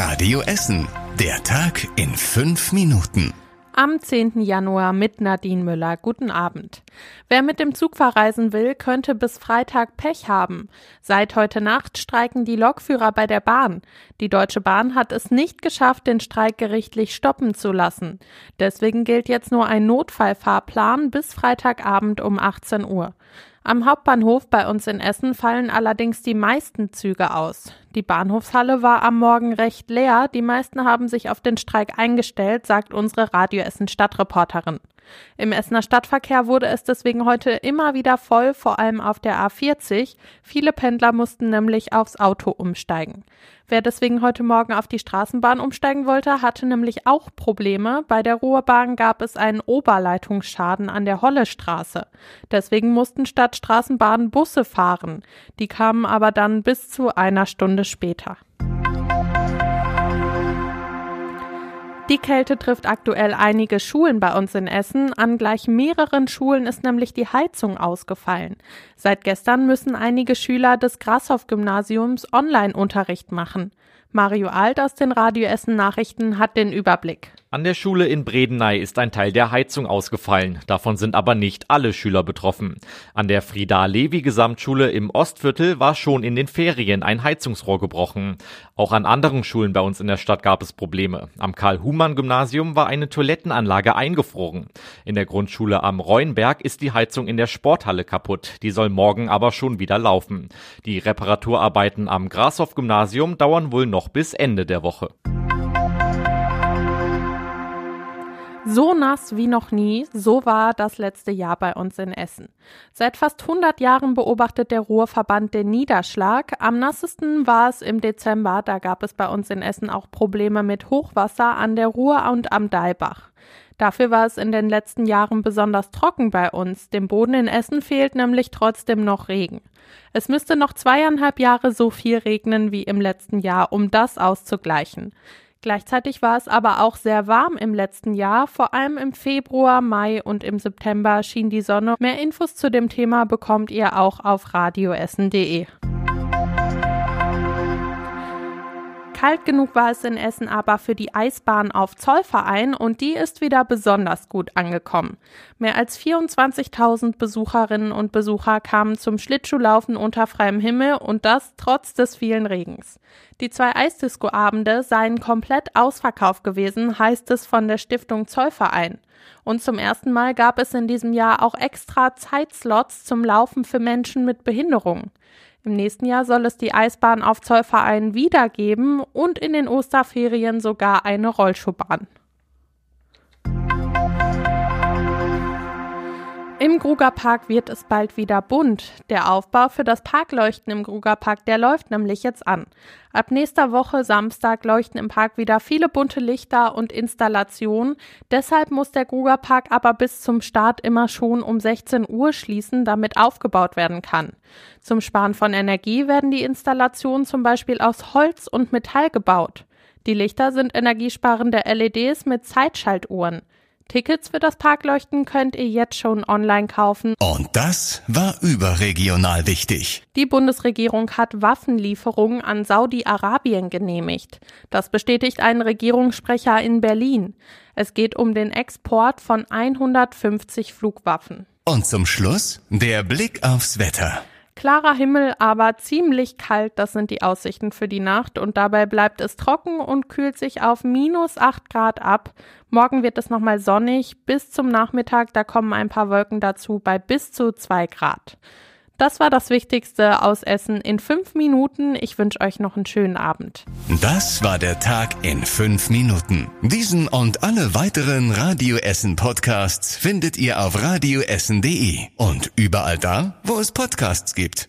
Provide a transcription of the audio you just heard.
Radio Essen. Der Tag in fünf Minuten. Am 10. Januar mit Nadine Müller. Guten Abend. Wer mit dem Zug verreisen will, könnte bis Freitag Pech haben. Seit heute Nacht streiken die Lokführer bei der Bahn. Die Deutsche Bahn hat es nicht geschafft, den Streik gerichtlich stoppen zu lassen. Deswegen gilt jetzt nur ein Notfallfahrplan bis Freitagabend um 18 Uhr. Am Hauptbahnhof bei uns in Essen fallen allerdings die meisten Züge aus. Die Bahnhofshalle war am Morgen recht leer. Die meisten haben sich auf den Streik eingestellt, sagt unsere Radio Essen Stadtreporterin. Im Essener Stadtverkehr wurde es deswegen heute immer wieder voll, vor allem auf der A40. Viele Pendler mussten nämlich aufs Auto umsteigen. Wer deswegen heute Morgen auf die Straßenbahn umsteigen wollte, hatte nämlich auch Probleme. Bei der Ruhrbahn gab es einen Oberleitungsschaden an der Hollestraße. Deswegen mussten statt Straßenbahnen Busse fahren. Die kamen aber dann bis zu einer Stunde später. Die Kälte trifft aktuell einige Schulen bei uns in Essen. An gleich mehreren Schulen ist nämlich die Heizung ausgefallen. Seit gestern müssen einige Schüler des Grashoff-Gymnasiums Online-Unterricht machen. Mario Alt aus den Radio Essen Nachrichten hat den Überblick. An der Schule in Bredeney ist ein Teil der Heizung ausgefallen. Davon sind aber nicht alle Schüler betroffen. An der Frieda-Levi-Gesamtschule im Ostviertel war schon in den Ferien ein Heizungsrohr gebrochen. Auch an anderen Schulen bei uns in der Stadt gab es Probleme. Am Karl-Humann-Gymnasium war eine Toilettenanlage eingefroren. In der Grundschule am Reuenberg ist die Heizung in der Sporthalle kaputt. Die soll morgen aber schon wieder laufen. Die Reparaturarbeiten am Grashoff-Gymnasium dauern wohl noch bis Ende der Woche. So nass wie noch nie, so war das letzte Jahr bei uns in Essen. Seit fast 100 Jahren beobachtet der Ruhrverband den Niederschlag. Am nassesten war es im Dezember, da gab es bei uns in Essen auch Probleme mit Hochwasser an der Ruhr und am Deibach. Dafür war es in den letzten Jahren besonders trocken bei uns. Dem Boden in Essen fehlt nämlich trotzdem noch Regen. Es müsste noch zweieinhalb Jahre so viel regnen wie im letzten Jahr, um das auszugleichen. Gleichzeitig war es aber auch sehr warm im letzten Jahr, vor allem im Februar, Mai und im September schien die Sonne. Mehr Infos zu dem Thema bekommt ihr auch auf radioessen.de. Kalt genug war es in Essen aber für die Eisbahn auf Zollverein und die ist wieder besonders gut angekommen. Mehr als 24.000 Besucherinnen und Besucher kamen zum Schlittschuhlaufen unter freiem Himmel und das trotz des vielen Regens. Die zwei Eisdisco-Abende seien komplett ausverkauft gewesen, heißt es von der Stiftung Zollverein. Und zum ersten Mal gab es in diesem Jahr auch extra Zeitslots zum Laufen für Menschen mit Behinderung. Im nächsten Jahr soll es die Eisbahn auf Zollverein wiedergeben und in den Osterferien sogar eine Rollschuhbahn. Im Grugerpark wird es bald wieder bunt. Der Aufbau für das Parkleuchten im Grugerpark, der läuft nämlich jetzt an. Ab nächster Woche Samstag leuchten im Park wieder viele bunte Lichter und Installationen. Deshalb muss der Grugerpark aber bis zum Start immer schon um 16 Uhr schließen, damit aufgebaut werden kann. Zum Sparen von Energie werden die Installationen zum Beispiel aus Holz und Metall gebaut. Die Lichter sind energiesparende LEDs mit Zeitschaltuhren. Tickets für das Parkleuchten könnt ihr jetzt schon online kaufen. Und das war überregional wichtig. Die Bundesregierung hat Waffenlieferungen an Saudi-Arabien genehmigt. Das bestätigt ein Regierungssprecher in Berlin. Es geht um den Export von 150 Flugwaffen. Und zum Schluss der Blick aufs Wetter. Klarer Himmel, aber ziemlich kalt, das sind die Aussichten für die Nacht und dabei bleibt es trocken und kühlt sich auf minus 8 Grad ab. Morgen wird es nochmal sonnig, bis zum Nachmittag, da kommen ein paar Wolken dazu bei bis zu 2 Grad. Das war das Wichtigste aus Essen in fünf Minuten. Ich wünsche euch noch einen schönen Abend. Das war der Tag in fünf Minuten. Diesen und alle weiteren Radio Essen Podcasts findet ihr auf radioessen.de und überall da, wo es Podcasts gibt.